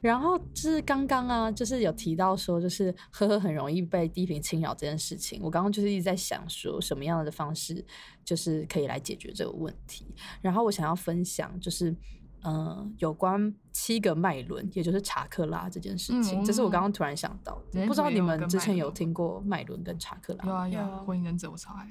然后就是刚刚啊，就是有提到说，就是呵呵很容易被低频侵扰这件事情。我刚刚就是一直在想说，什么样的方式就是可以来解决这个问题。然后我想要分享就是。嗯，有关七个脉轮，也就是查克拉这件事情，这是我刚刚突然想到的。不知道你们之前有听过脉轮跟查克拉？有啊有啊，火影忍者我超爱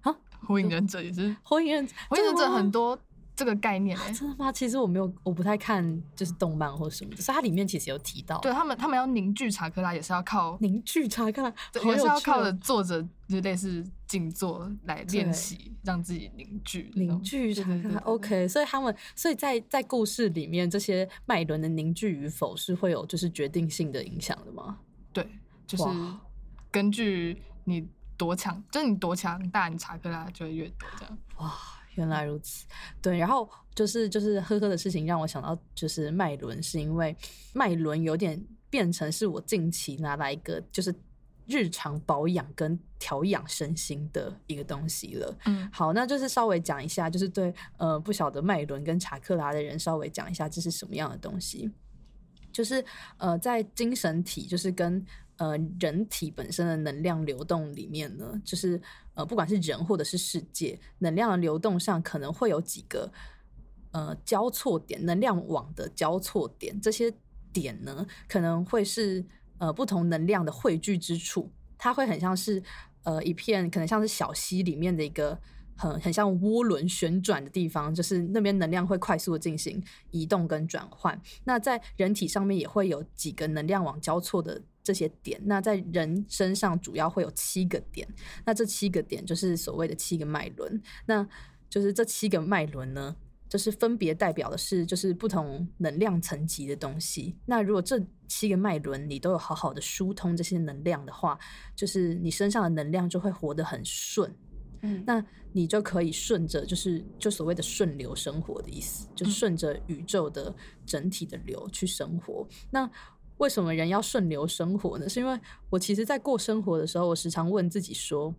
啊，火影忍者也是火影忍者，火影忍者很多。这个概念真的吗？其实我没有，我不太看就是动漫或什么的，所以它里面其实有提到，对他们，他们要凝聚查克拉也是要靠凝聚查克拉，也是要靠着作者就类似静坐来练习，让自己凝聚凝聚查克拉。OK，所以他们，所以在在故事里面，这些脉轮的凝聚与否是会有就是决定性的影响的吗？对，就是根据你多强，就是你多强大，你查克拉就会越多这样。哇。原来如此，对，然后就是就是呵呵的事情让我想到就是脉轮，是因为脉轮有点变成是我近期拿来一个就是日常保养跟调养身心的一个东西了。嗯，好，那就是稍微讲一下，就是对呃不晓得脉轮跟查克拉的人稍微讲一下这是什么样的东西，就是呃在精神体就是跟。呃，人体本身的能量流动里面呢，就是呃，不管是人或者是世界，能量的流动上可能会有几个呃交错点，能量网的交错点，这些点呢，可能会是呃不同能量的汇聚之处，它会很像是呃一片可能像是小溪里面的一个很很像涡轮旋转的地方，就是那边能量会快速的进行移动跟转换。那在人体上面也会有几个能量网交错的。这些点，那在人身上主要会有七个点，那这七个点就是所谓的七个脉轮，那就是这七个脉轮呢，就是分别代表的是就是不同能量层级的东西。那如果这七个脉轮你都有好好的疏通这些能量的话，就是你身上的能量就会活得很顺，嗯，那你就可以顺着就是就所谓的顺流生活的意思，就顺着宇宙的整体的流去生活。那为什么人要顺流生活呢？是因为我其实，在过生活的时候，我时常问自己说：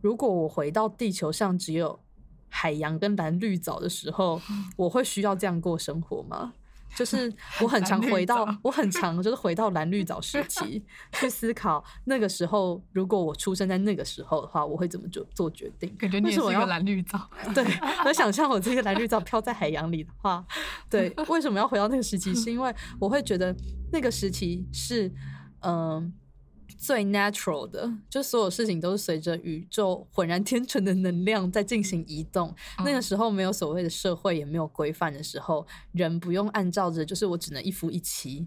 如果我回到地球上只有海洋跟蓝绿藻的时候，我会需要这样过生活吗？就是我很常回到，我很常就是回到蓝绿藻时期去思考，那个时候如果我出生在那个时候的话，我会怎么做做决定？感觉你是个蓝绿藻，对我想象我这个蓝绿藻飘在海洋里的话，对，为什么要回到那个时期？是因为我会觉得那个时期是嗯。最 natural 的，就所有事情都是随着宇宙浑然天成的能量在进行移动。那个时候没有所谓的社会，也没有规范的时候，人不用按照着，就是我只能一夫一妻，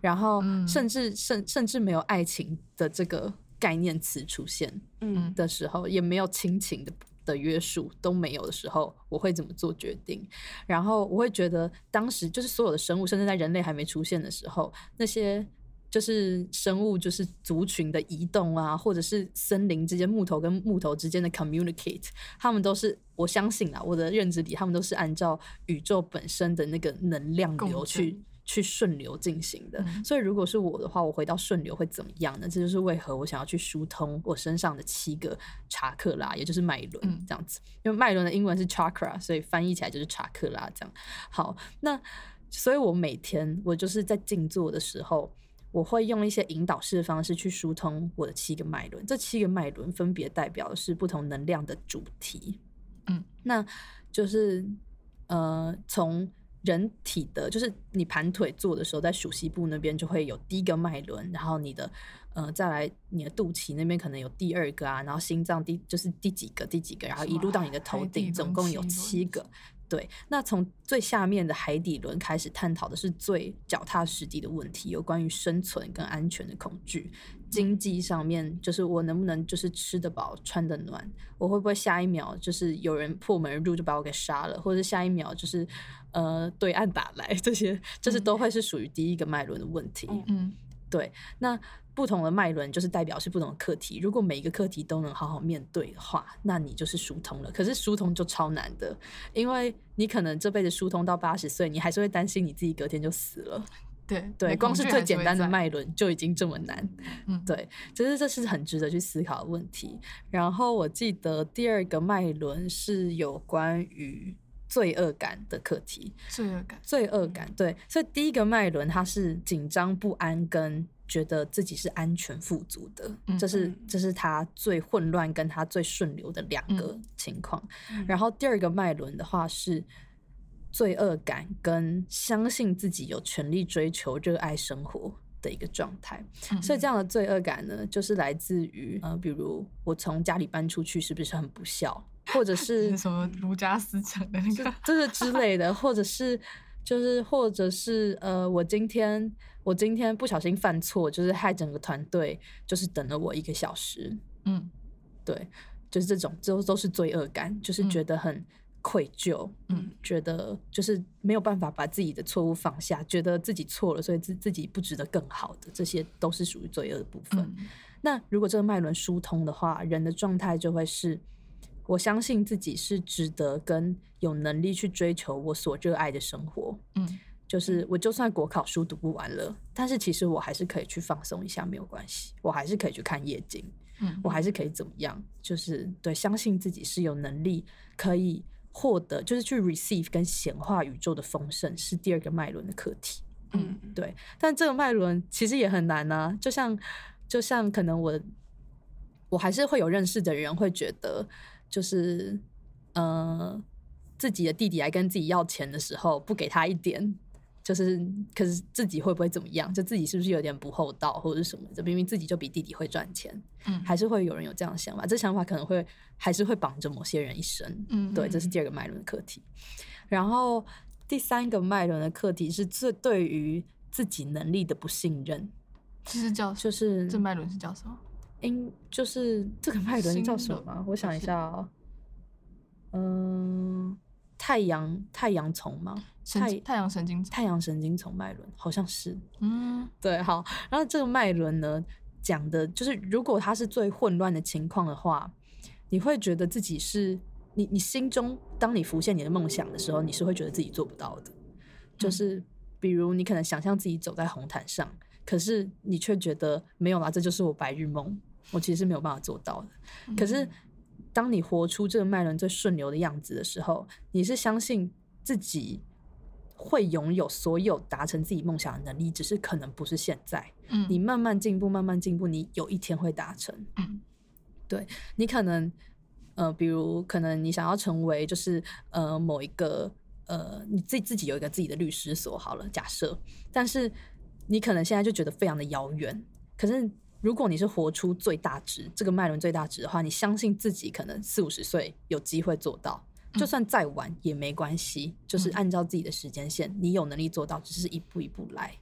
然后甚至甚甚至没有爱情的这个概念词出现，嗯的时候，也没有亲情的的约束都没有的时候，我会怎么做决定？然后我会觉得，当时就是所有的生物，甚至在人类还没出现的时候，那些。就是生物，就是族群的移动啊，或者是森林之间木头跟木头之间的 communicate，他们都是我相信啊，我的认知里，他们都是按照宇宙本身的那个能量流去去顺流进行的。所以如果是我的话，我回到顺流会怎么样呢？这就是为何我想要去疏通我身上的七个查克拉，也就是脉轮这样子。因为脉轮的英文是 chakra，所以翻译起来就是查克拉这样。好，那所以我每天我就是在静坐的时候。我会用一些引导式的方式去疏通我的七个脉轮，这七个脉轮分别代表的是不同能量的主题。嗯，那就是呃，从人体的，就是你盘腿坐的时候，在属膝部那边就会有第一个脉轮，然后你的呃，再来你的肚脐那边可能有第二个啊，然后心脏第就是第几个第几个，然后一路到你的头顶，总共有七个。对，那从最下面的海底轮开始探讨的是最脚踏实地的问题，有关于生存跟安全的恐惧。经济上面就是我能不能就是吃得饱穿得暖，我会不会下一秒就是有人破门而入就把我给杀了，或者下一秒就是呃对岸打来，这些就是都会是属于第一个脉轮的问题。嗯，对，那。不同的脉轮就是代表是不同的课题。如果每一个课题都能好好面对的话，那你就是疏通了。可是疏通就超难的，因为你可能这辈子疏通到八十岁，你还是会担心你自己隔天就死了。对对，光是最简单的脉轮就已经这么难。嗯，对，其实这是很值得去思考的问题。然后我记得第二个脉轮是有关于罪恶感的课题。罪恶感，罪恶感，对，所以第一个脉轮它是紧张不安跟觉得自己是安全富足的，嗯这是嗯这是他最混乱跟他最顺流的两个嗯情况。嗯然后第二个脉轮的话是罪恶感跟相信自己有权利追求热爱生活的一个状态。嗯所以这样的罪恶感呢，就是来自于呃，比如我从家里搬出去是不是很不孝，或者 是是什么儒家思想的那个，这是之类的，或者是就是或者是呃，我今天我今天不小心犯错，就是害整个团队就是等了我一个小时，嗯对，就是这种都都是罪恶感，就是觉得很愧疚，嗯觉得就是没有办法把自己的错误放下，觉得自己错了，所以自自己不值得更好的，这些都是属于罪恶的部分。嗯那如果这个脉轮疏通的话，人的状态就会是，我相信自己是值得跟有能力去追求我所热爱的生活。嗯就是我就算国考书读不完了，但是其实我还是可以去放松一下，没有关系，我还是可以去看夜景，嗯我还是可以怎么样？就是对，相信自己是有能力可以获得，就是去 receive 跟显化宇宙的丰盛，是第二个脉轮的课题。嗯对，但这个脉轮其实也很难啊、就像就像可能我我还是会有认识的人会觉得，就是呃自己的弟弟来跟自己要钱的时候，不给他一点。就是，可是自己会不会怎么样？就自己是不是有点不厚道，或者是什么的？明明自己就比弟弟会赚钱，嗯还是会有人有这样的想法。这想法可能会还是会绑着某些人一生。嗯对，这是第二个脉轮的课题。然后第三个脉轮的课题是最对于自己能力的不信任，这是叫就是这脉轮是叫什么？应就是这个脉轮叫什？么我想一下哦，嗯、太阳太阳丛吗？太太阳神经，太阳神经丛脉轮好像是。嗯对，好，然后这个脉轮呢，讲的就是如果它是最混乱的情况的话，你会觉得自己是你你心中，当你浮现你的梦想的时候，你是会觉得自己做不到的。就嗯是比如你可能想象自己走在红毯上，可是你却觉得没有啦，这就是我白日梦，我其实是没有办法做到的。可是当你活出这个脉轮最顺流的样子的时候，你是相信自己会拥有所有达成自己梦想的能力，只是可能不是现在。嗯你慢慢进步，慢慢进步，你有一天会达成。嗯对你可能呃，比如可能你想要成为就是呃某一个呃你自己自己有一个自己的律师所好了，假设，但是你可能现在就觉得非常的遥远。可是如果你是活出最大值，这个脉轮最大值的话，你相信自己可能四五十岁有机会做到。就算再晚也没关系，就是嗯按照自己的时间线，你有能力做到，只是一步一步来。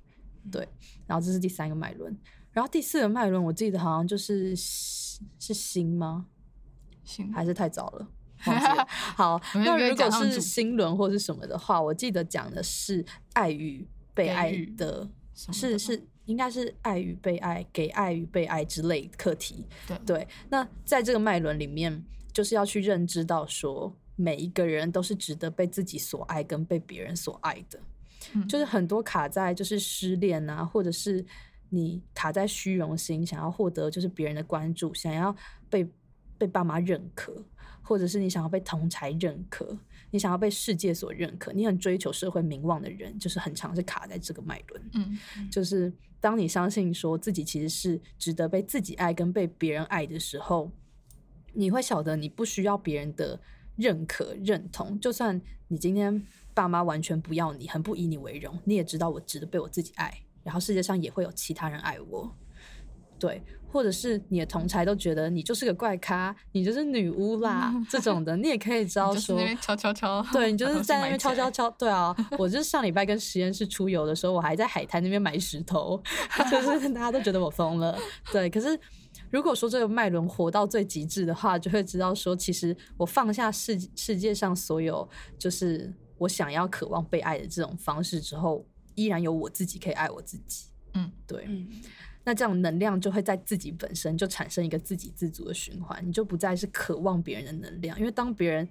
对，然后这是第三个脉轮，然后第四个脉轮，我记得好像就是是心吗？行，还是太早了。好，那如果是心轮或是什么的话，我记得讲的是爱与被爱的，的是是应该是爱与被爱、给爱与被爱之类课题。对对，那在这个脉轮里面，就是要去认知到说，每一个人都是值得被自己所爱跟被别人所爱的。嗯就是很多卡在就是失恋啊，或者是你卡在虚荣心，想要获得就是别人的关注，想要被被爸妈认可，或者是你想要被同才认可，你想要被世界所认可，你很追求社会名望的人，就是很常是卡在这个脉轮。嗯就是当你相信说自己其实是值得被自己爱跟被别人爱的时候，你会晓得你不需要别人的认可认同，就算你今天爸妈完全不要你，很不以你为荣，你也知道我值得被我自己爱，然后世界上也会有其他人爱我。对，或者是你的同才都觉得你就是个怪咖，你就是女巫啦，这种的，你也可以知道说，敲敲敲，对你就是在那边敲敲敲，对啊，我就是上礼拜跟实验室出游的时候，我还在海滩那边买石头，就是 大家都觉得我疯了。对，可是如果说这个脉轮活到最极致的话，就会知道说，其实我放下世世界上所有就是我想要渴望被爱的这种方式之后，依然有我自己可以爱我自己。嗯，对，嗯那这样能量就会在自己本身就产生一个自给自足的循环，你就不再是渴望别人的能量，因为当别人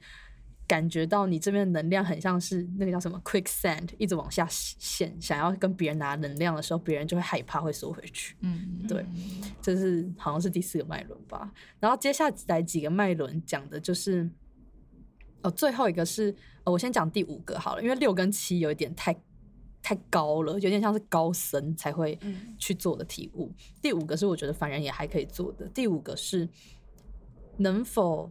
感觉到你这边的能量很像是那个叫什么 quicksand，一直往下陷，想要跟别人拿能量的时候，别人就会害怕，会缩回去。嗯对这是好像是第四个脉轮吧。然后接下来几个脉轮讲的就是哦，最后一个是，呃我先讲第五个好了，因为六跟七有一点太太高了，有点像是高僧才会嗯。去做的体悟。第五个是我觉得凡人也还可以做的，第五个是能否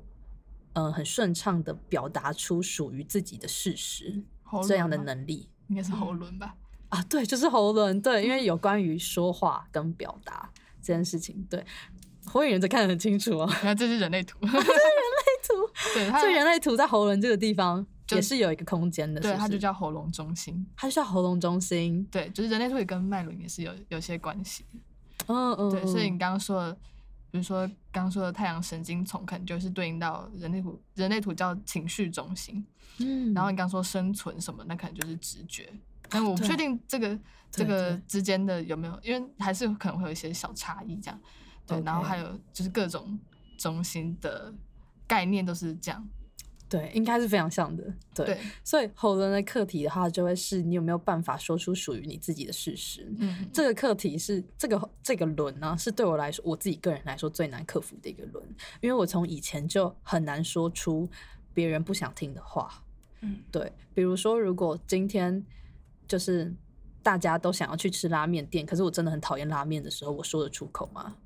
嗯、呃很顺畅的表达出属于自己的事实喉这样的能力。应该是喉轮吧？啊，对，就是喉轮，对，因为有关于说话跟表达这件事情，对。火影忍者看得很清楚哦，这是人类图，图。对，它所以人类图在喉轮这个地方就也是有一个空间的，对它就叫喉咙中心。它就叫喉咙中心，对，就是人类图也跟脉轮也是有有些关系。嗯嗯，对，所以嗯你刚刚说的，比如说刚刚说的太阳神经丛，可能就是对应到人类图，人类图叫情绪中心。嗯，然后你刚刚说生存什么，那可能就是直觉。但我不确定这个这个之间的有没有，因为还是可能会有一些小差异这样。对，然后还有就是各种中心的概念都是这样。对，应该是非常像的，对。对，所以喉轮的课题的话，就会是你有没有办法说出属于你自己的事实。嗯，这个课题是这个这个轮呢、是对我来说，我自己个人来说最难克服的一个轮，因为我从以前就很难说出别人不想听的话。嗯对，比如说，如果今天就是大家都想要去吃拉面店，可是我真的很讨厌拉面的时候，我说得出口吗？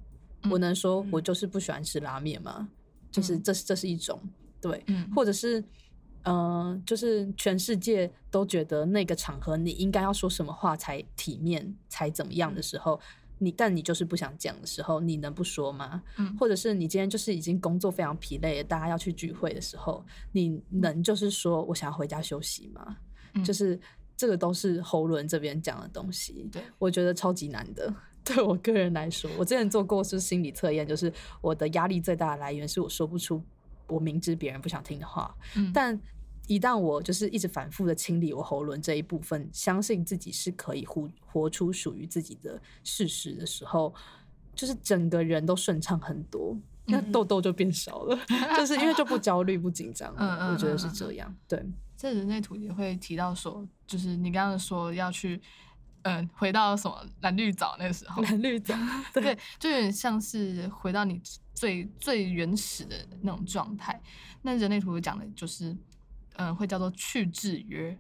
我嗯能说我嗯就是不喜欢吃拉面吗？就是嗯这是这是一种对，嗯或者是嗯、呃就是全世界都觉得那个场合你应该要说什么话才体面，才怎么样的时候，你但你就是不想讲的时候，你能不说吗？嗯或者是你今天就是已经工作非常疲累了，大家要去聚会的时候，你能就是说我想要回家休息吗？嗯就是这个都是喉轮这边讲的东西，对，我觉得超级难的。对我个人来说，我之前做过是心理测验，就是我的压力最大的来源是我说不出我明知别人不想听的话，嗯。但一旦我就是一直反复的清理我喉轮这一部分，相信自己是可以活活出属于自己的事实的时候，就是整个人都顺畅很多，那嗯痘痘就变少了，就是因为就不焦虑不紧张我觉得是这样，对，在人类图也会提到说，就是你刚刚说要去，嗯、回到什么蓝绿藻那个时候，蓝绿藻，对，就有点像是回到你最最原始的那种状态。那人类图讲的就是，嗯、会叫做去制约，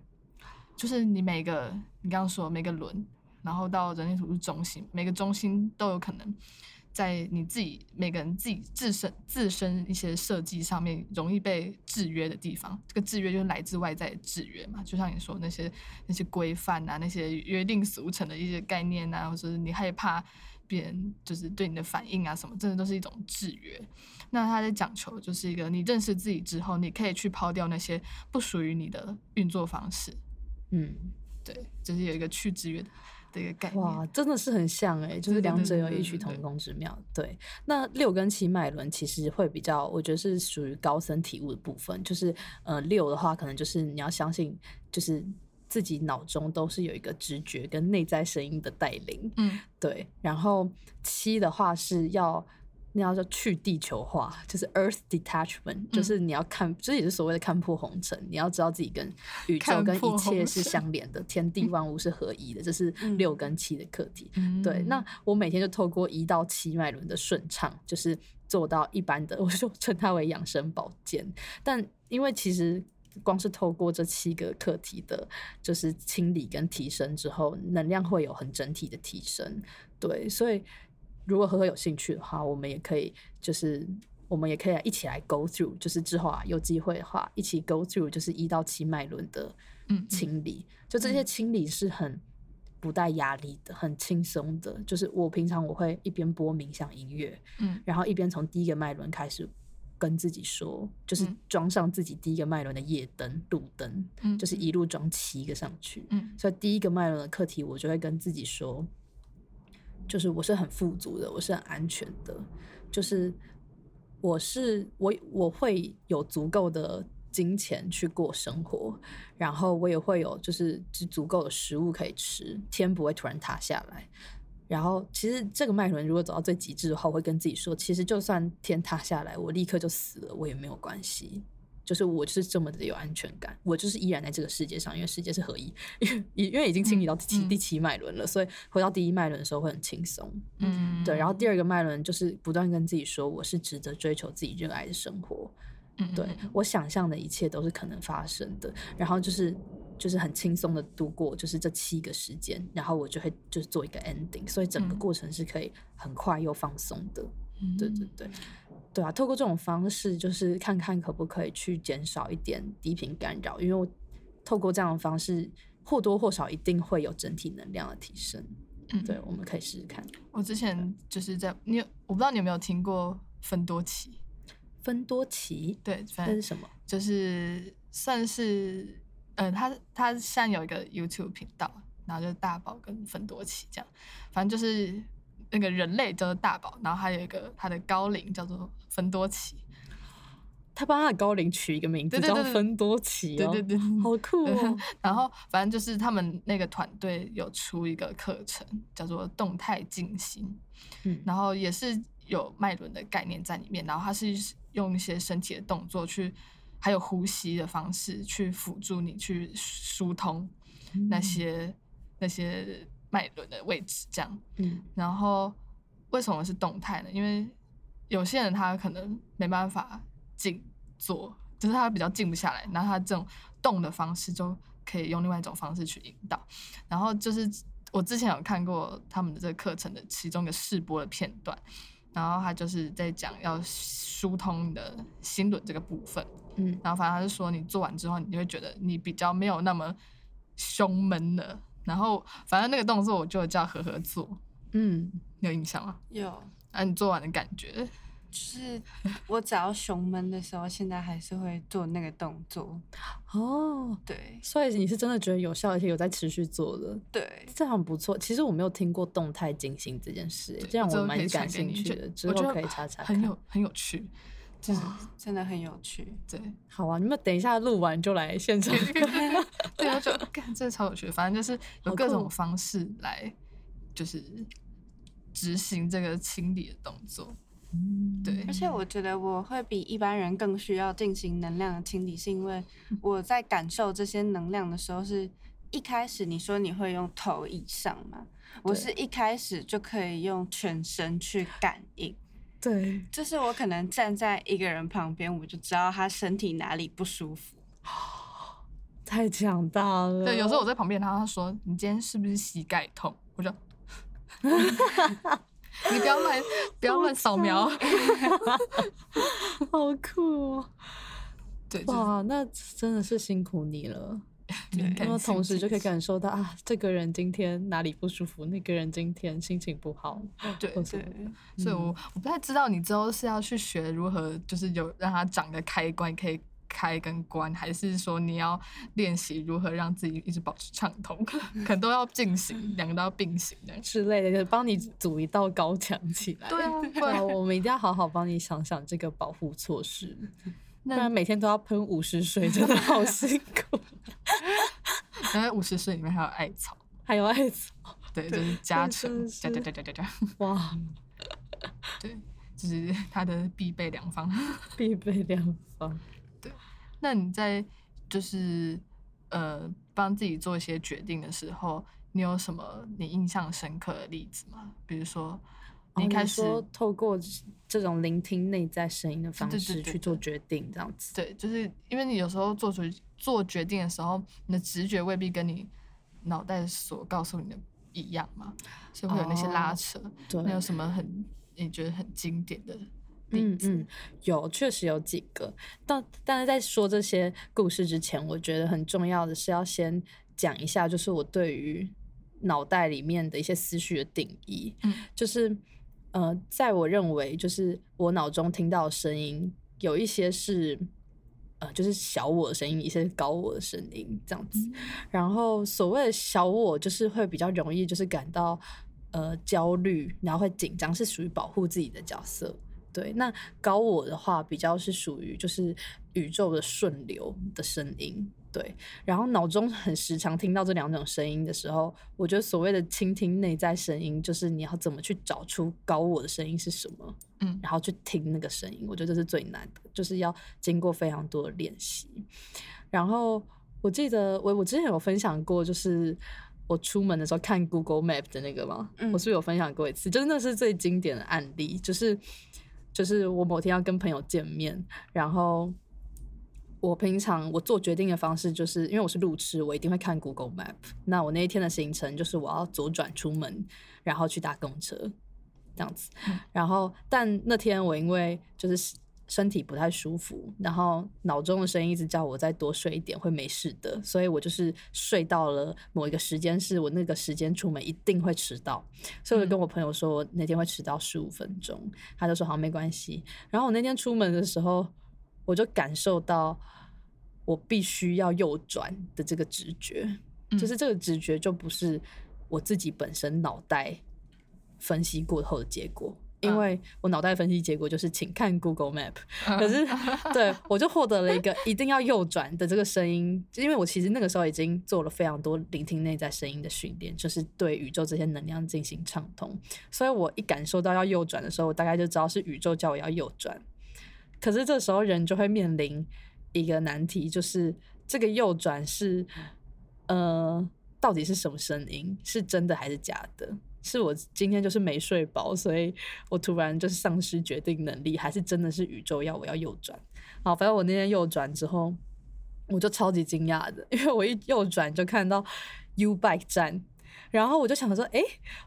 就是你每个你刚刚说每个轮，然后到人类图是中心，每个中心都有可能在你自己每个人自己自身自身一些设计上面容易被制约的地方。这个制约就是来自外在的制约嘛，就像你说那些那些规范啊，那些约定俗成的一些概念啊，或者是你害怕别人就是对你的反应啊什么，真的都是一种制约。那他在讲求就是一个你认识自己之后，你可以去抛掉那些不属于你的运作方式。嗯。对，就是有一个去制约的一个概念。哇，真的是很像哎、就是两者有异曲同工之妙。对，那六跟七脉轮其实会比较，我觉得是属于高深体悟的部分。就是呃，六的话，可能就是你要相信，就是自己脑中都是有一个直觉跟内在声音的带领。嗯对，然后七的话是要。那要叫去地球化，就是 Earth detachment，、就是嗯你要看，这也是所谓的看破红尘。你要知道自己跟宇宙跟一切是相连的，天地万物是合一的，这是嗯六跟七的课题。嗯，对，那我每天就透过一到七脉轮的顺畅，就是做到一般的，我就称它为养生保健。但因为其实光是透过这七个课题的，就是清理跟提升之后，能量会有很整体的提升。对，所以如果呵呵有兴趣的话，我们也可以就是。我们也可以一起来 go through，就是之后啊有机会的话，一起 go through，就是一到七脉轮的清理。就这些嗯清理是很不带压力的，很轻松的。就是我平常我会一边播冥想音乐，嗯然后一边从第一个脉轮开始跟自己说，就是嗯装上自己第一个脉轮的夜灯、路灯，嗯就是一路装七个上去。嗯所以第一个脉轮的课题，我就会跟自己说，就是我是很富足的，我是很安全的，就是我是我我会有足够的金钱去过生活，然后我也会有就是就足够的食物可以吃，天不会突然塌下来。然后，其实这个脉轮如果走到最极致的话，我会跟自己说，其实就算天塌下来，我立刻就死了，我也没有关系。就是我就是这么的有安全感，我就是依然在这个世界上，因为世界是合一，因为因为已经清理到第七、第七脉轮了，所以回到第一脉轮的时候会很轻松。嗯，对，然后第二个脉轮就是不断跟自己说，我是值得追求自己热爱的生活。嗯，对我想象的一切都是可能发生的，然后就是就是很轻松的度过就是这七个时间，然后我就会就是做一个 ending，所以整个嗯过程是可以很快又放松的。嗯对对对，对啊，透过这种方式，就是看看可不可以去减少一点低频干扰，因为我透过这样的方式，或多或少一定会有整体能量的提升。嗯对，我们可以试试看。我之前就是在你有，我不知道你有没有听过分多奇，分多奇，对，反正是什么？就是算是，呃，他他现在有一个 YouTube 频道，然后就是大宝跟分多奇这样，反正就是那个人类叫做大宝，然后还有一个他的高龄叫做芬多奇，他帮他的高龄取一个名字叫芬多奇哦，对对对，好酷哦。然后反正就是他们那个团队有出一个课程，叫做动态静心，嗯然后也是有脉轮的概念在里面，然后它是用一些身体的动作去，还有呼吸的方式去辅助你去疏通那嗯些、那些脉轮的位置，这样。嗯然后为什么是动态呢？因为有些人他可能没办法静坐，就是他比较静不下来，然后他这种动的方式就可以用另外一种方式去引导。然后就是我之前有看过他们的这个课程的其中一个试播的片段，然后他就是在讲要疏通你的心轮这个部分。嗯然后反正他是说，你做完之后，你就会觉得你比较没有那么胸闷了。然后反正那个动作我就叫和和做，嗯，你有印象吗？有，啊，你做完的感觉，就是我只要胸闷的时候，现在还是会做那个动作。哦，对所以你是真的觉得有效，而且有在持续做的，对，这样不错。其实我没有听过动态进行这件事，对这样之后可以蛮感兴趣的，之后可以查查看。很有很有趣，就是真的很有趣。对好啊，你们等一下录完就来现场。对，我就干这超有趣，反正就是有各种方式来，就是执行这个清理的动作。对而且我觉得我会比一般人更需要进行能量的清理，是因为我在感受这些能量的时候，是一开始你说你会用头以上嘛，我是一开始就可以用全身去感应。对，就是我可能站在一个人旁边，我就知道他身体哪里不舒服。太强大了。对，有时候我在旁边，他说：“你今天是不是膝盖痛？”我就，你不要乱不要乱扫描。好酷哦！对，哇，那真的是辛苦你了。敏感然后同时就可以感受到啊，这个人今天哪里不舒服，那个人今天心情不好，对对，所以我我不太知道你之后是要去学如何，就是有让他长个开关可以开跟关，还是说你要练习如何让自己一直保持畅通，可 能都要进行，两个都要并行的。之类的，就是帮你组一道高墙起来。对啊，不对啊，然我们一定要好好帮你想想这个保护措施，不那然每天都要喷五十水，真的好辛苦。然后五十水里面还有艾草，还有艾草，对，就是加成，的加加是加加加加，哇，对，就是它的必备良方。必备良方。那你在就是呃帮自己做一些决定的时候，你有什么你印象深刻的例子吗？比如说你开始、说透过这种聆听内在声音的方式去做决定，这样子。对，就是因为你有时候做出做决定的时候，你的直觉未必跟你脑袋所告诉你的一样嘛，所以会有那些拉哦扯。对，那有什么很你觉得很经典的例子？嗯嗯，有确实有几个，但但是在说这些故事之前，我觉得很重要的是要先讲一下，就是我对于脑袋里面的一些思绪的定义，嗯就是呃，在我认为，就是我脑中听到的声音，有一些是呃，就是小我的声音，一些是高我的声音，这样子。然后所谓的小我，就是会比较容易就是感到呃焦虑，然后会紧张，是属于保护自己的角色。对，那高我的话比较是属于就是宇宙的顺流的声音。对，然后脑中很时常听到这两种声音的时候，我觉得所谓的倾听内在声音，就是你要怎么去找出高我的声音是什么，嗯然后去听那个声音，我觉得这是最难的，就是要经过非常多的练习。然后我记得我我之前有分享过，就是我出门的时候看 Google Map 的那个吗，嗯我是不是有分享过一次，就是那是最经典的案例，就是就是我某天要跟朋友见面，然后我平常我做决定的方式，就是因为我是路痴，我一定会看 Google Map。那我那一天的行程就是我要左转出门，然后去搭公车，这样子。然后，但那天我因为就是身体不太舒服，然后脑中的声音一直叫我再多睡一点会没事的，所以我就是睡到了某一个时间，是我那个时间出门一定会迟到，所以我就跟我朋友说我那天会迟到十五分钟，他就说好没关系。然后我那天出门的时候。我就感受到我必须要右转的这个直觉，就是这个直觉就不是我自己本身脑袋分析过后的结果，因为我脑袋分析结果就是请看 Google Map，可是 对我就获得了一个一定要右转的这个声音，因为我其实那个时候已经做了非常多聆听内在声音的训练，就是对宇宙这些能量进行畅通，所以我一感受到要右转的时候，我大概就知道是宇宙叫我要右转。可是这时候人就会面临一个难题，就是这个右转是，呃，到底是什么声音？是真的还是假的？是我今天就是没睡饱，所以我突然就是丧失决定能力，还是真的是宇宙要我要右转？好，反正我那天右转之后，我就超级惊讶的，因为我一右转就看到 U Bike 站，然后我就想说，哎，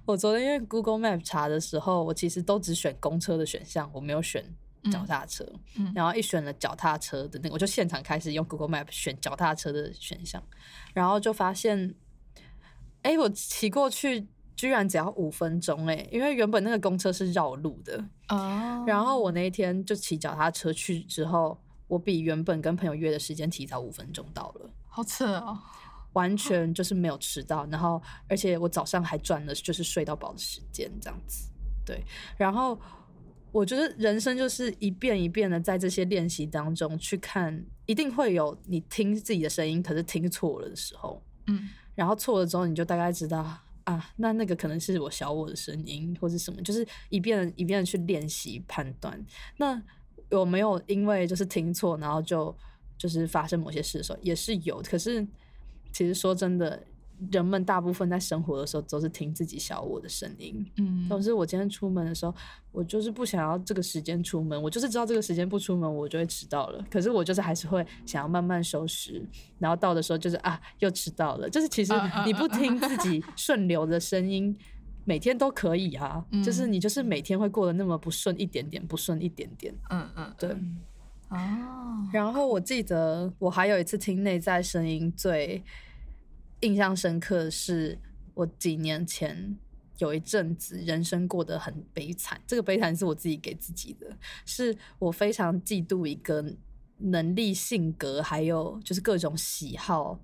我昨天因为 Google Map 查的时候，我其实都只选公车的选项，我没有选。脚踏车，然后一选了脚踏车的那个，我就现场开始用 Google Map 选脚踏车的选项，然后就发现，哎，我骑过去居然只要五分钟，哎，因为原本那个公车是绕路的哦。然后我那一天就骑脚踏车去之后，我比原本跟朋友约的时间提早五分钟到了，好扯哦，完全就是没有迟到。然后而且我早上还赚了就是睡到饱的时间，这样子，对，然后。我觉得人生就是一遍一遍的在这些练习当中去看，一定会有你听自己的声音，可是听错了的时候，嗯，然后错了之后，你就大概知道啊，那那个可能是我小我的声音，或者什么，就是一遍一遍的去练习判断。那有没有因为就是听错，然后就就是发生某些事的时候，也是有。可是其实说真的。人们大部分在生活的时候都是听自己小我的声音，嗯，总之我今天出门的时候，我就是不想要这个时间出门，我就是知道这个时间不出门我就会迟到了，可是我就是还是会想要慢慢收拾，然后到的时候就是啊又迟到了，就是其实你不听自己 顺流的声音，每天都可以啊，就是你就是每天会过得那么不顺一点点，不顺一点点，嗯嗯，对，哦，然后我记得我还有一次听内在声音最。印象深刻的是，我几年前有一阵子人生过得很悲惨。这个悲惨是我自己给自己的，是我非常嫉妒一个能力、性格，还有就是各种喜好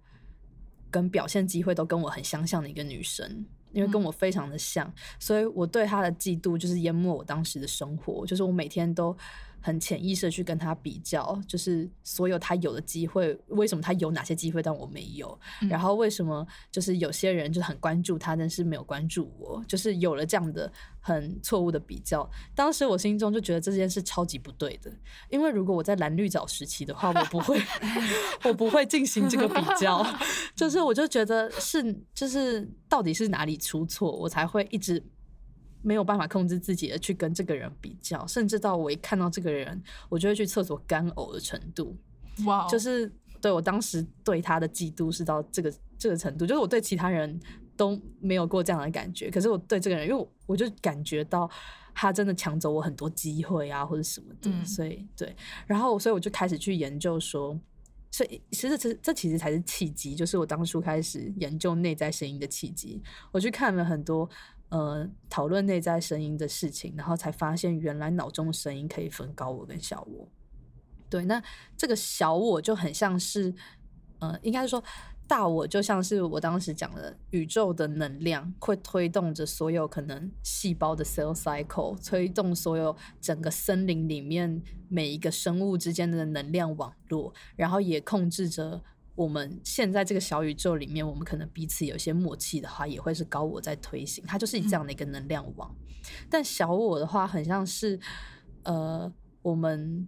跟表现机会都跟我很相像的一个女生。因为跟我非常的像，所以我对她的嫉妒就是淹没我当时的生活，就是我每天都。很潜意识的去跟他比较，就是所有他有的机会，为什么他有哪些机会，但我没有？然后为什么就是有些人就很关注他，但是没有关注我？就是有了这样的很错误的比较。当时我心中就觉得这件事超级不对的，因为如果我在蓝绿藻时期的话，我不会，我不会进行这个比较。就是我就觉得是，就是到底是哪里出错，我才会一直。没有办法控制自己的去跟这个人比较，甚至到我一看到这个人，我就会去厕所干呕的程度。哇！就是对我当时对他的嫉妒是到这个这个程度，就是我对其他人都没有过这样的感觉，可是我对这个人，因为我就感觉到他真的抢走我很多机会啊，或者什么的，所以对。然后，所以我就开始去研究说，所以其实这这其实才是契机，就是我当初开始研究内在声音的契机。我去看了很多。呃，讨论内在声音的事情，然后才发现原来脑中的声音可以分高我跟小我。对，那这个小我就很像是，呃，应该是说大我就像是我当时讲的宇宙的能量，会推动着所有可能细胞的 cell cycle，推动所有整个森林里面每一个生物之间的能量网络，然后也控制着。我们现在这个小宇宙里面，我们可能彼此有些默契的话，也会是高我在推行，它就是这样的一个能量网。但小我的话，很像是呃，我们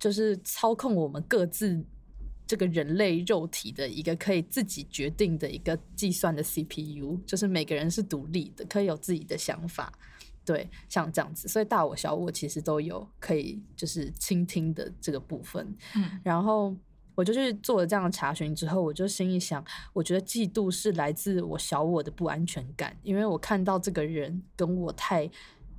就是操控我们各自这个人类肉体的一个可以自己决定的一个计算的 CPU，就是每个人是独立的，可以有自己的想法。对，像这样子，所以大我小我其实都有可以就是倾听的这个部分。嗯，然后。我就去做了这样的查询之后，我就心里想，我觉得嫉妒是来自我小我的不安全感，因为我看到这个人跟我太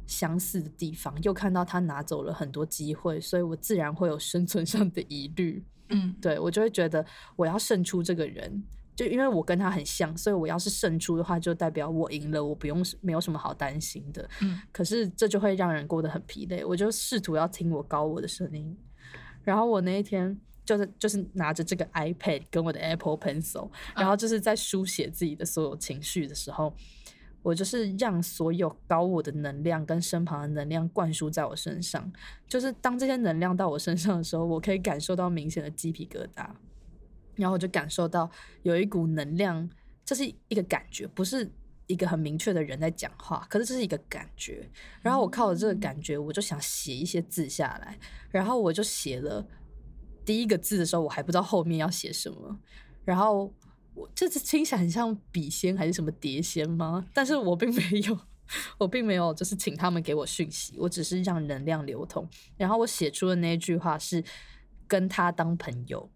相似的地方，又看到他拿走了很多机会，所以我自然会有生存上的疑虑。嗯，对我就会觉得我要胜出这个人，就因为我跟他很像，所以我要是胜出的话，就代表我赢了，我不用没有什么好担心的。嗯，可是这就会让人过得很疲累。我就试图要听我高我的声音，然后我那一天就是就是拿着这个 iPad 跟我的 Apple Pencil，然后就是在书写自己的所有情绪的时候。我就是让所有高我的能量跟身旁的能量灌输在我身上，就是当这些能量到我身上的时候，我可以感受到明显的鸡皮疙瘩，然后我就感受到有一股能量，这是一个感觉，不是一个很明确的人在讲话，可是这是一个感觉。然后我靠着这个感觉，我就想写一些字下来，然后我就写了第一个字的时候，我还不知道后面要写什么，然后。我这次听起来很像笔仙还是什么碟仙吗？但是我并没有，我并没有就是请他们给我讯息，我只是让能量流通。然后我写出的那一句话是跟他当朋友，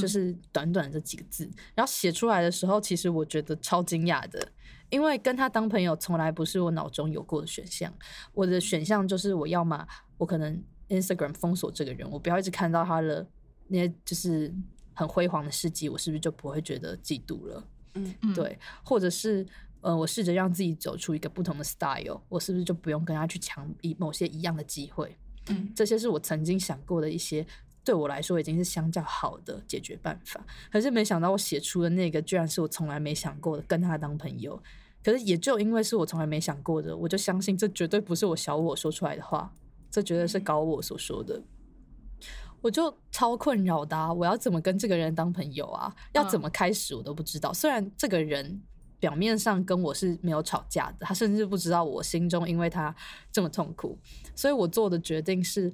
就是短短这几个字。然后写出来的时候，其实我觉得超惊讶的，因为跟他当朋友从来不是我脑中有过的选项。我的选项就是我要么我可能 Instagram 封锁这个人，我不要一直看到他的那些就是。很辉煌的事迹，我是不是就不会觉得嫉妒了？嗯，对，或者是呃，我试着让自己走出一个不同的 style，我是不是就不用跟他去抢一某些一样的机会？嗯，这些是我曾经想过的一些，对我来说已经是相较好的解决办法。可是没想到我写出的那个，居然是我从来没想过的，跟他当朋友。可是也就因为是我从来没想过的，我就相信这绝对不是我小我说出来的话，这绝对是高我所说的。我就超困扰的，我要怎么跟这个人当朋友啊？要怎么开始我都不知道。虽然这个人表面上跟我是没有吵架的，他甚至不知道我心中因为他这么痛苦，所以我做的决定是，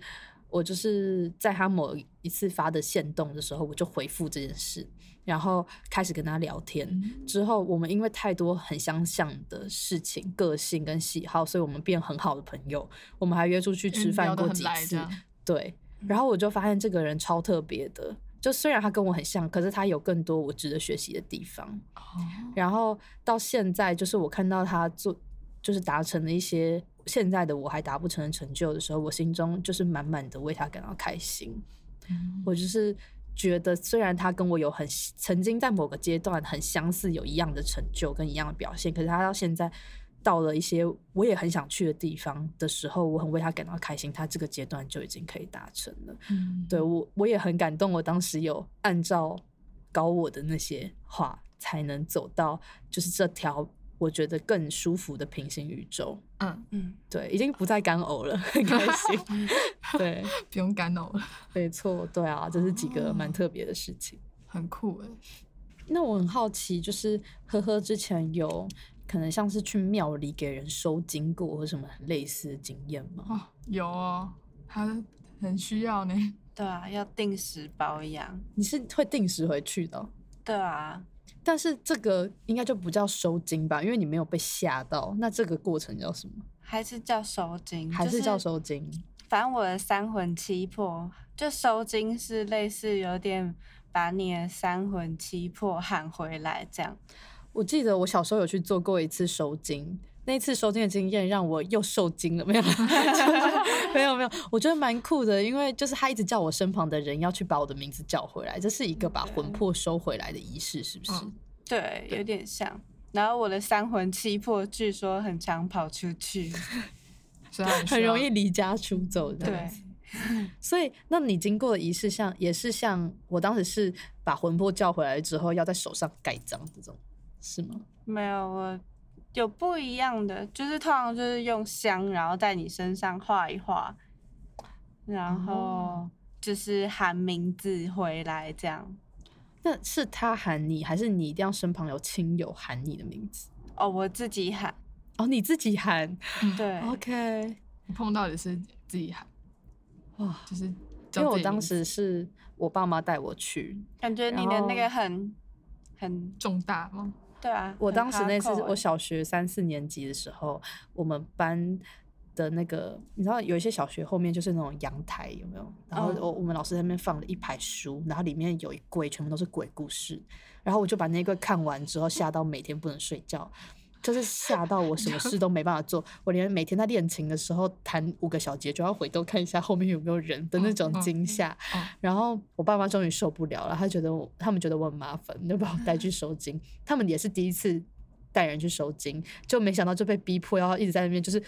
我就是在他某一次发的线动的时候，我就回复这件事，然后开始跟他聊天。之后我们因为太多很相像的事情、个性跟喜好，所以我们变很好的朋友。我们还约出去吃饭过几次，对。然后我就发现这个人超特别的，就虽然他跟我很像，可是他有更多我值得学习的地方。然后到现在，就是我看到他做，就是达成了一些现在的我还达不成的成就的时候，我心中就是满满的为他感到开心。我就是觉得，虽然他跟我有很曾经在某个阶段很相似，有一样的成就跟一样的表现，可是他到现在。到了一些我也很想去的地方的时候，我很为他感到开心。他这个阶段就已经可以达成了。嗯，对我我也很感动。我当时有按照搞我的那些话，才能走到就是这条我觉得更舒服的平行宇宙。嗯嗯，对，已经不再干呕了，很开心。对，不用干呕了。没错，对啊，这是几个蛮特别的事情，很酷哎。那我很好奇，就是呵呵之前有。可能像是去庙里给人收金过或什么类似的经验吗？哦，有哦，他很需要呢。对啊，要定时保养。你是会定时回去的？对啊，但是这个应该就不叫收金吧？因为你没有被吓到。那这个过程叫什么？还是叫收金？还是叫收金？反正我的三魂七魄，就收金是类似有点把你的三魂七魄喊回来这样。我记得我小时候有去做过一次收金，那次收金的经验让我又受惊了，没有，没有，没有，我觉得蛮酷的，因为就是他一直叫我身旁的人要去把我的名字叫回来，这是一个把魂魄收回来的仪式，是不是？对，有点像。然后我的三魂七魄据说很常跑出去，很容易离家出走的，对。所以，那你经过的仪式，像也是像我当时是把魂魄叫回来之后，要在手上盖章这种。是吗？没有，我有不一样的，就是通常就是用香，然后在你身上画一画，然后就是喊名字回来这样。那是他喊你，还是你一定要身旁有亲友喊你的名字？哦，我自己喊。哦，你自己喊。对。OK。碰到也是自己喊。哇，就是因为我当时是我爸妈带我去，感觉你的那个很很重大吗？对啊，我当时那次我小学三四年级的时候，我们班的那个，你知道有一些小学后面就是那种阳台，有没有？然后嗯我我们老师在那边放了一排书，然后里面有一柜全部都是鬼故事，然后我就把那一柜看完之后，吓到每天不能睡觉。就是吓到我什么事都没办法做，我连每天在练琴的时候弹五个小节就要回头看一下后面有没有人的那种惊吓。嗯然后我爸妈终于受不了了，他觉得我他们觉得我很麻烦，就把我带去收金。他们也是第一次带人去收金，就没想到就被逼迫要一直在那边就是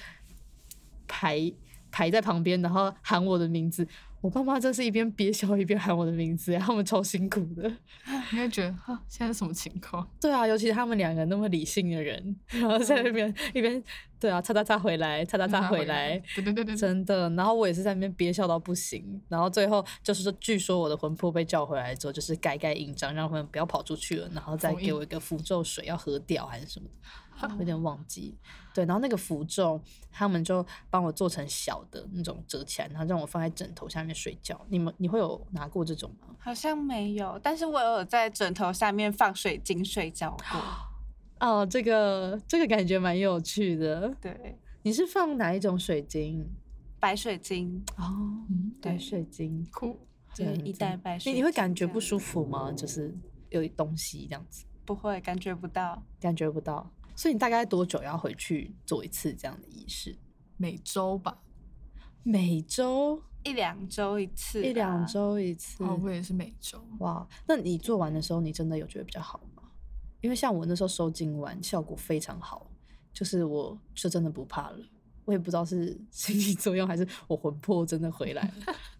排排在旁边，然后喊我的名字。我爸妈真是一边憋笑一边喊我的名字，他们超辛苦的。你会觉得哈，现在是什么情况？对啊，尤其他们两个那么理性的人，然后在那边一边对啊，叉叉叉回来，叉叉叉回来，对对对对，真的。然后我也是在那边憋笑到不行，然后最后就是说，据说我的魂魄被叫回来之后，就是盖盖印章，让他们不要跑出去了，然后再给我一个符咒水要喝掉还是什么的，有点忘记。对，然后那个符咒他们就帮我做成小的那种折起来，然后让我放在枕头下面睡觉。你们你会有拿过这种吗？好像没有，但是我有在枕头下面放水晶睡觉过。哦，这个这个感觉蛮有趣的。对，你是放哪一种水晶？白水晶哦，嗯白水晶。酷，就是一袋白水你你会感觉不舒服吗？就是有东西这样子，不会感觉不到。感觉不到。所以你大概多久要回去做一次这样的仪式？每周吧。每周一两周一次，一两。周一次。哦，我也是每周。哇，那你做完的时候，你真的有觉得比较好吗？因为像我那时候收精完，效果非常好，就是我就真的不怕了。我也不知道是心理作用还是我魂魄真的回来了。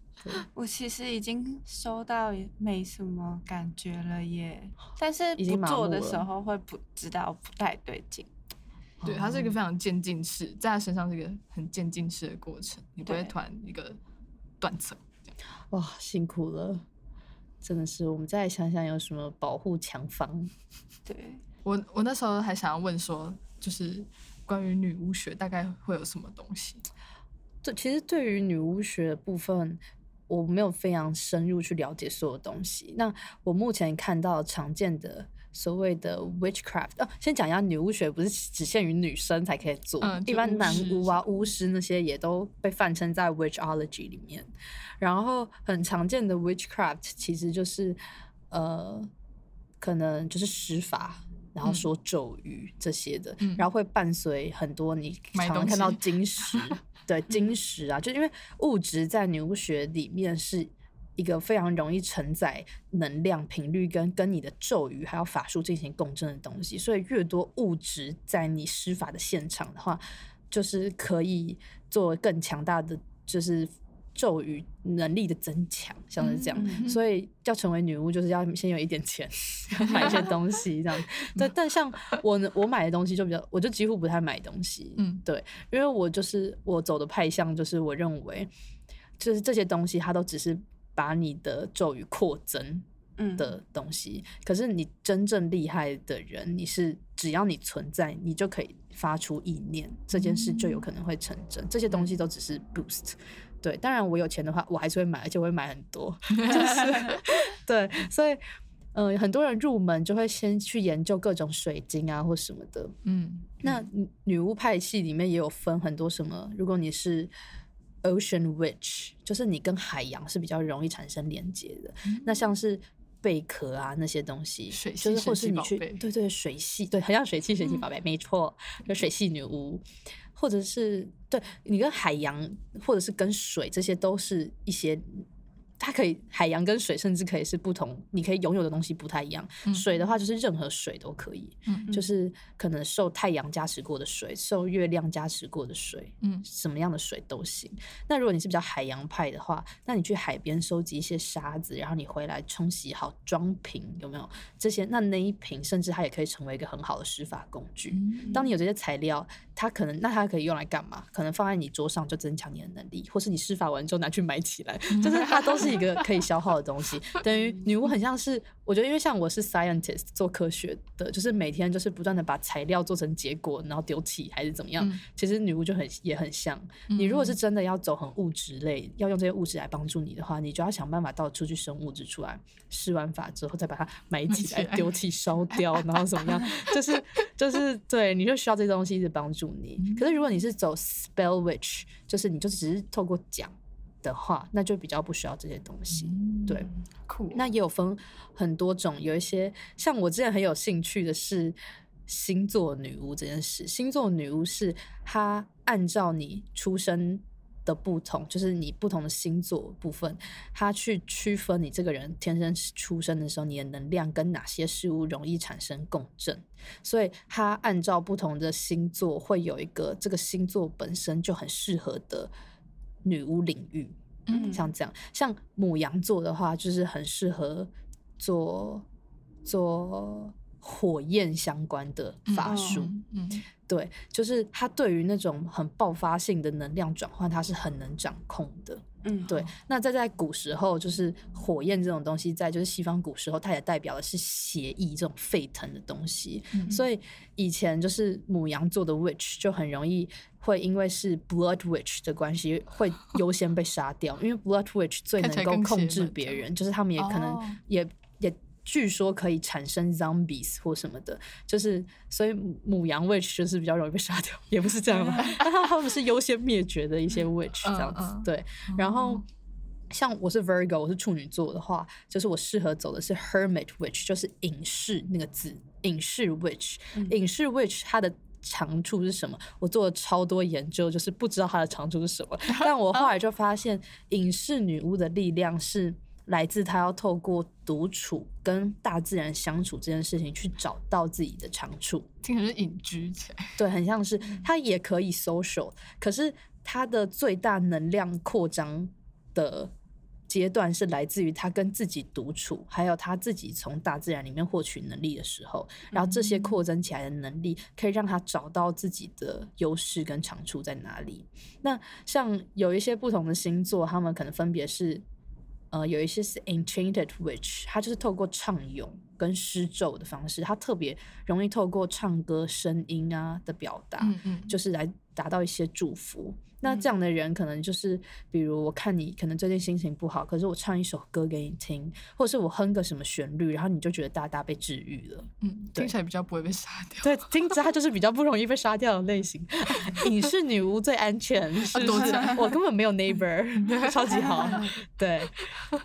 我其实已经收到也没什么感觉了耶，但是不做的时候会不知道不太对劲。对，它是一个哦非常渐进式，在他身上是一个很渐进式的过程，你不会对突然一个断层。哇，辛苦了，真的是。我们再想想有什么保护强方？对，我我那时候还想要问说，就是关于女巫学大概会有什么东西？这其实对于女巫学的部分，我没有非常深入去了解所有东西。那我目前看到常见的所谓的 witchcraft，哦、先讲一下女巫学不是只限于女生才可以做，嗯一般男巫啊、巫师那些也都被泛称在 witchology 里面。然后很常见的 witchcraft 其实就是呃，可能就是施法。然后嗯说咒语这些的，嗯然后会伴随很多你常常看到西晶石，对晶石啊，就因为物质在女巫学里面是一个非常容易承载能量频率跟跟你的咒语还有法术进行共振的东西，所以越多物质在你施法的现场的话，就是可以做更强大的就是咒语能力的增强，像是这样。嗯所以要成为女巫，就是要先有一点钱，要买一些东西这样。对，但像我呢，我买的东西就比较，我就几乎不太买东西。嗯对，因为我就是我走的派向，就是我认为，就是这些东西它都只是把你的咒语扩增嗯的东西。可是你真正厉害的人，你是只要你存在，你就可以发出意念，这件事就有可能会成真。这些东西都只是 boost。对，当然我有钱的话，我还是会买，而且我会买很多。就是对，所以呃，很多人入门就会先去研究各种水晶啊或什么的。嗯，那女女巫派系里面也有分很多什么，如果你是 Ocean Witch，就是你跟海洋是比较容易产生连接的。那像是贝壳啊那些东西，水就是系神或是你去对对水系，对，很像水系神奇宝贝，没错，就水系女巫，或者是对你跟海洋或者是跟水，这些都是一些。它可以海洋跟水甚至可以是不同，你可以拥有的东西不太一样。嗯水的话就是任何水都可以，嗯就是可能受太阳加持过的水，受月亮加持过的水，嗯什么样的水都行。那如果你是比较海洋派的话，那你去海边收集一些沙子，然后你回来冲洗好装瓶，有没有这些？那那一瓶甚至它也可以成为一个很好的施法工具。嗯当你有这些材料，它可能那它可以用来干嘛？可能放在你桌上就增强你的能力，或是你施法完之后拿去埋起来，就是它都是一个可以消耗的东西。等于女巫很像是我觉得因为像我是 scientist 做科学的，就是每天就是不断的把材料做成结果，然后丢弃还是怎么样。嗯其实女巫就很也很像，你如果是真的要走很物质类，要用这些物质来帮助你的话，你就要想办法到处去生物质出来，施完法之后再把它埋起来、丢弃、烧掉，然后怎么样？就是就是对，你就需要这些东西一直帮助你。可是如果你是走 spell witch，就是你就只是透过讲的话，那就比较不需要这些东西。对，嗯酷。那也有分很多种，有一些像我之前很有兴趣的是星座女巫这件事。星座女巫是她按照你出生的不同，就是你不同的星座部分，她去区分你这个人天生出生的时候你的能量跟哪些事物容易产生共振。所以她按照不同的星座会有一个这个星座本身就很适合的女巫领域。嗯像这样，像母羊座的话，就是很适合做做火焰相关的法术。嗯嗯对，就是他对于那种很爆发性的能量转换，他是很能掌控的。嗯，对，那在在古时候，就是火焰这种东西，在就是西方古时候，它也代表的是邪意这种沸腾的东西。嗯所以以前就是母羊座的 witch 就很容易会因为是 blood witch 的关系，会优先被杀掉，因为 blood witch 最 能够控制别人，就是他们也可能也。据说可以产生 zombies 或什么的，就是所以母母羊 witch 就是比较容易被杀掉，也不是这样吧？但他他们是优先灭绝的一些 witch 这样子，对。然后哦像我是 Virgo，我是处女座的话，就是我适合走的是 Hermit Witch，就是隐士那个字，隐士 Witch，隐士 Witch 它的。长处是什么？我做了超多研究，就是不知道它的长处是什么。但我后来就发现，隐士女巫的力量是来自他要透过独处跟大自然相处这件事情，去找到自己的长处。听起来是隐居起来。对，很像是他也可以 social，可是他的最大能量扩张的阶段是来自于他跟自己独处，还有他自己从大自然里面获取能力的时候，然后这些扩增起来的能力可以让他找到自己的优势跟长处在哪里。那像有一些不同的星座，他们可能分别是。呃，有一些是 Enchanted Witch，它就是透过唱咏跟施咒的方式，它特别容易透过唱歌声音啊的表达，嗯嗯，就是来达到一些祝福。那这样的人可能就是，比如我看你可能最近心情不好，可是我唱一首歌给你听，或者是我哼个什么旋律，然后你就觉得大大被治愈了。嗯，听起来比较不会被杀掉。对，听着他就是比较不容易被杀掉的类型。影视女巫最安全，是不是？我根本没有 neighbor，超级好。对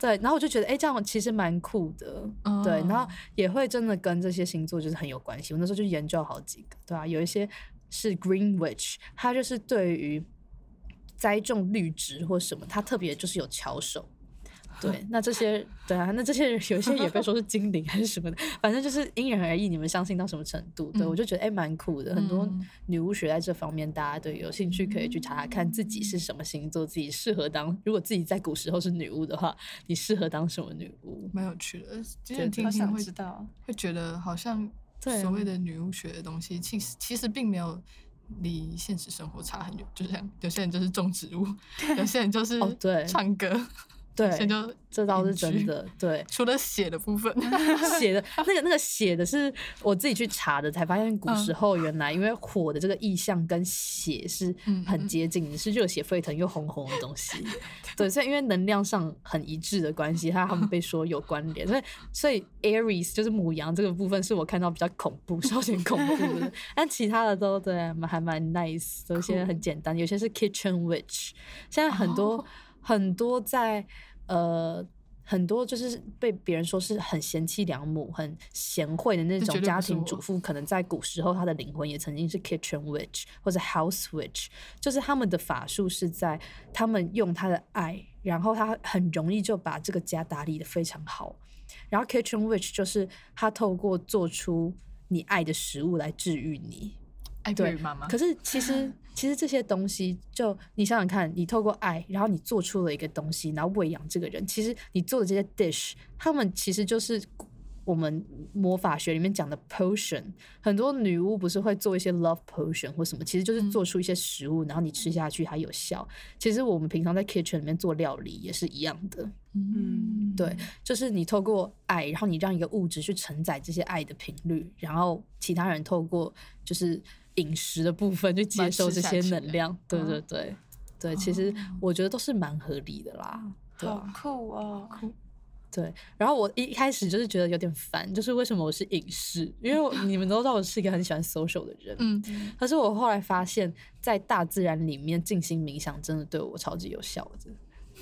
对，然后我就觉得，哎、这样其实蛮酷的。对，然后嗯也会真的跟这些星座就是很有关系。我那时候就研究好几个，对啊，有一些是 Green Witch，它就是对于栽种绿植或什么，它特别就是有巧手。对，那这些 对啊，那这些人有一些也被说是精灵还是什么的，反正就是因人而异，你们相信到什么程度？对、嗯我就觉得哎，蛮、酷的。很多嗯女巫学在这方面，大家对有兴趣可以去查查看自己是什么星座，自己适合当。如果自己在古时候是女巫的话，你适合当什么女巫？蛮有趣的。今对天听好想听会知道。会觉得好像对啊所谓的女巫学的东西，其实其实并没有离现实生活差很远。就像有些人就是种植物，有些人就是唱歌，对这倒是。真的，对。除了血的部分，血的 那个那个血的是我自己去查的，才发现古时候原来因为火的这个意象跟血是很接近的，是热血沸腾又红红的东西。对，所以因为能量上很一致的关系，它他们被说有关联。所以所以 Aries 就是母羊这个部分是我看到比较恐怖，稍显恐怖的，但其他的都对蛮还蛮 nice，有些很简单，有些是 Kitchen Witch。现在很多、哦很多在呃。很多就是被别人说是很贤妻良母、很贤惠的那种家庭主妇，可能在古时候她的灵魂也曾经是 kitchen witch 或者 house witch，就是他们的法术是在他们用他的爱，然后他很容易就把这个家打理的非常好。然后 kitchen witch 就是他透过做出你爱的食物来治愈你，爱对对妈妈。可是其实 其实这些东西，就你想想看，你透过爱，然后你做出了一个东西，然后喂养这个人，其实你做的这些 dish，他们其实就是我们魔法学里面讲的 potion，很多女巫不是会做一些 love potion 或什么，其实就是嗯做出一些食物，然后你吃下去它有效。其实我们平常在 kitchen 里面做料理也是一样的，嗯对，就是你透过爱，然后你让一个物质去承载这些爱的频率，然后其他人透过就是饮食的部分去接受这些能量。对对对对，其实我觉得都是蛮合理的啦。对好啊，酷哦！对。然后我一开始就是觉得有点烦，就是为什么我是隐士？因为你们都知道我是一个很喜欢 social 的人，嗯，可是我后来发现，在大自然里面进行冥想，真的对我超级有效的。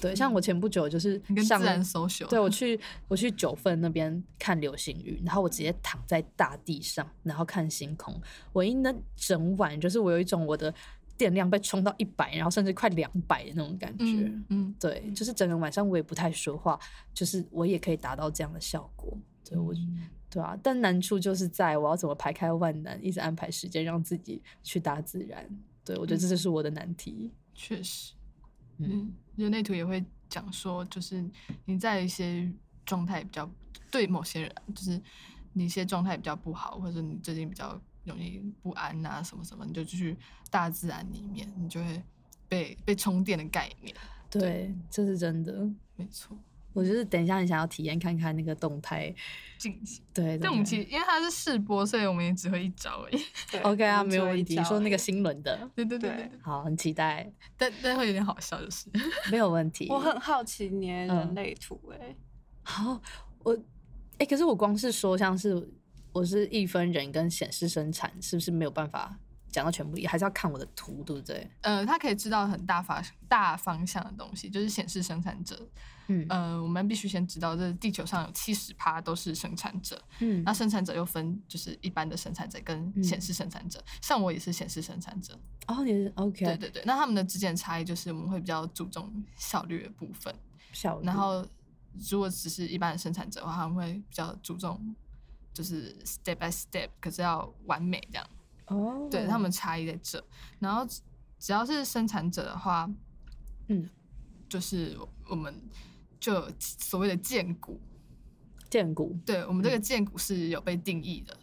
对，像我前不久就是上你跟自然 social，对我去我去九份那边看流星雨，然后我直接躺在大地上，然后看星空。我一那整晚就是我有一种我的电量被充到一百，然后甚至快两百的那种感觉。嗯嗯，对，就是整个晚上我也不太说话，就是我也可以达到这样的效果。对我，对啊，但难处就是在我要怎么排开万难，一直安排时间让自己去大自然。对我觉得这就是我的难题。确实，嗯嗯，人类图也会讲说，就是你在一些状态比较对某些人，就是你一些状态比较不好，或者你最近比较容易不安啊什么什么，你就去大自然里面，你就会被被充电的概念。对，这是真的。没错，我就是等一下，你想要体验看看那个动态，进行。对，但我们其实因为它是试播，所以我们也只会一招而已。OK 啊，没有问题。你说那个新轮的，对对对好，很期待，但但会有点好笑，就是没有问题。我很好奇你的嗯人类图哎，好，我哎、可是我光是说像是我是一分人跟显示生产，是不是没有办法讲到全部也？还是要看我的图，对不对？呃，他可以知道很大方大方向的东西，就是显示生产者。嗯。呃，我们必须先知道，这地球上有七十趴都是生产者，嗯。那生产者又分就是一般的生产者跟嗯。显示生产者，像我也是显示生产者。哦，你是 OK，对对对，那他们的之间差异就是我们会比较注重效率的部分，效率。然后如果只是一般的生产者的话，他们会比较注重就是 step by step，可是要完美这样。哦，对，他们差异在这。然后只只要是生产者的话，嗯，就是我们就所谓的建骨，建骨，对我们这个建骨是有被定义的，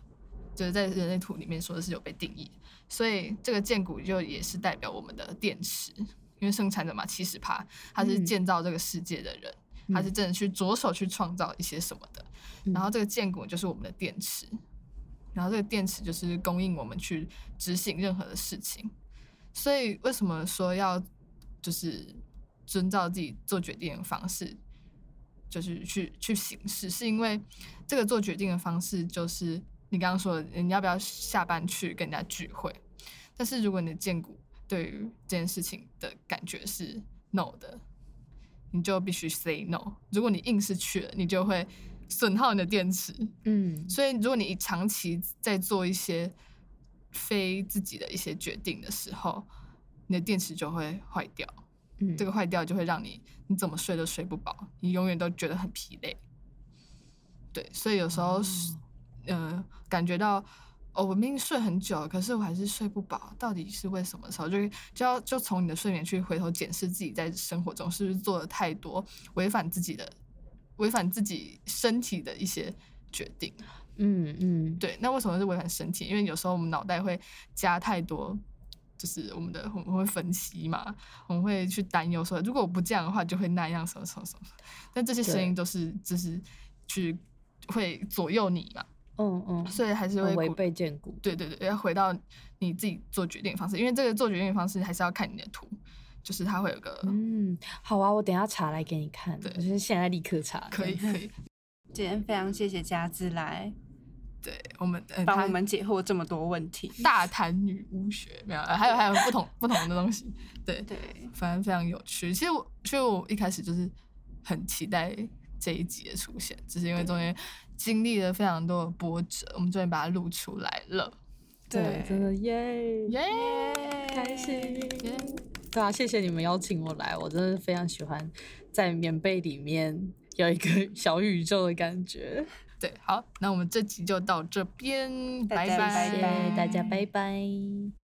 就是在人类图里面说的是有被定义，所以这个建骨就也是代表我们的电池，因为生产者嘛七十趴，他是嗯。建造这个世界的人，他是真的去着手去创造一些什么的，嗯。然后这个建骨就是我们的电池，然后这个电池就是供应我们去执行任何的事情，所以为什么说要就是遵照自己做决定的方式，就是去去行事，是因为这个做决定的方式就是你刚刚说的，你要不要下班去跟人家聚会？但是如果你的荐股对于这件事情的感觉是 no 的，你就必须 say no。如果你硬是去了，你就会损耗你的电池。嗯所以，如果你长期在做一些非自己的一些决定的时候，你的电池就会坏掉。嗯，这个坏掉就会让你你怎么睡都睡不饱，你永远都觉得很疲累。对，所以有时候是、呃感觉到哦，我明明睡很久，可是我还是睡不饱，到底是为什么时候，就就要就从你的睡眠去回头检视自己在生活中是不是做了太多违反自己的、违反自己身体的一些决定。嗯嗯，对，那为什么是违反身体？因为有时候我们脑袋会加太多，就是我们的我们会分析嘛，我们会去担忧说，如果我不这样的话，就会那样什么什么什么。但这些声音都是就是去会左右你嘛，嗯嗯，所以还是会违背建骨，对对对，要回到你自己做决定的方式，因为这个做决定的方式还是要看你的图，就是它会有个、嗯，好啊，我等一下查来给你看，对我就是现在立刻查，可以可以，今天非常谢谢佳芝来对我们帮我们解惑这么多问题。大谈女巫学没有，呃还有还有不同不同的东西，对，对，反正非常有趣。其实我其实我一开始就是很期待这一集的出现，只是因为中间经历了非常多的波折，我们终于把它录出来了，对，对真的耶，耶、开心耶对啊，谢谢你们邀请我来，我真的非常喜欢在棉被里面有一个 小宇宙的感觉。对，好，那我们这集就到这边，拜拜，大家，拜拜。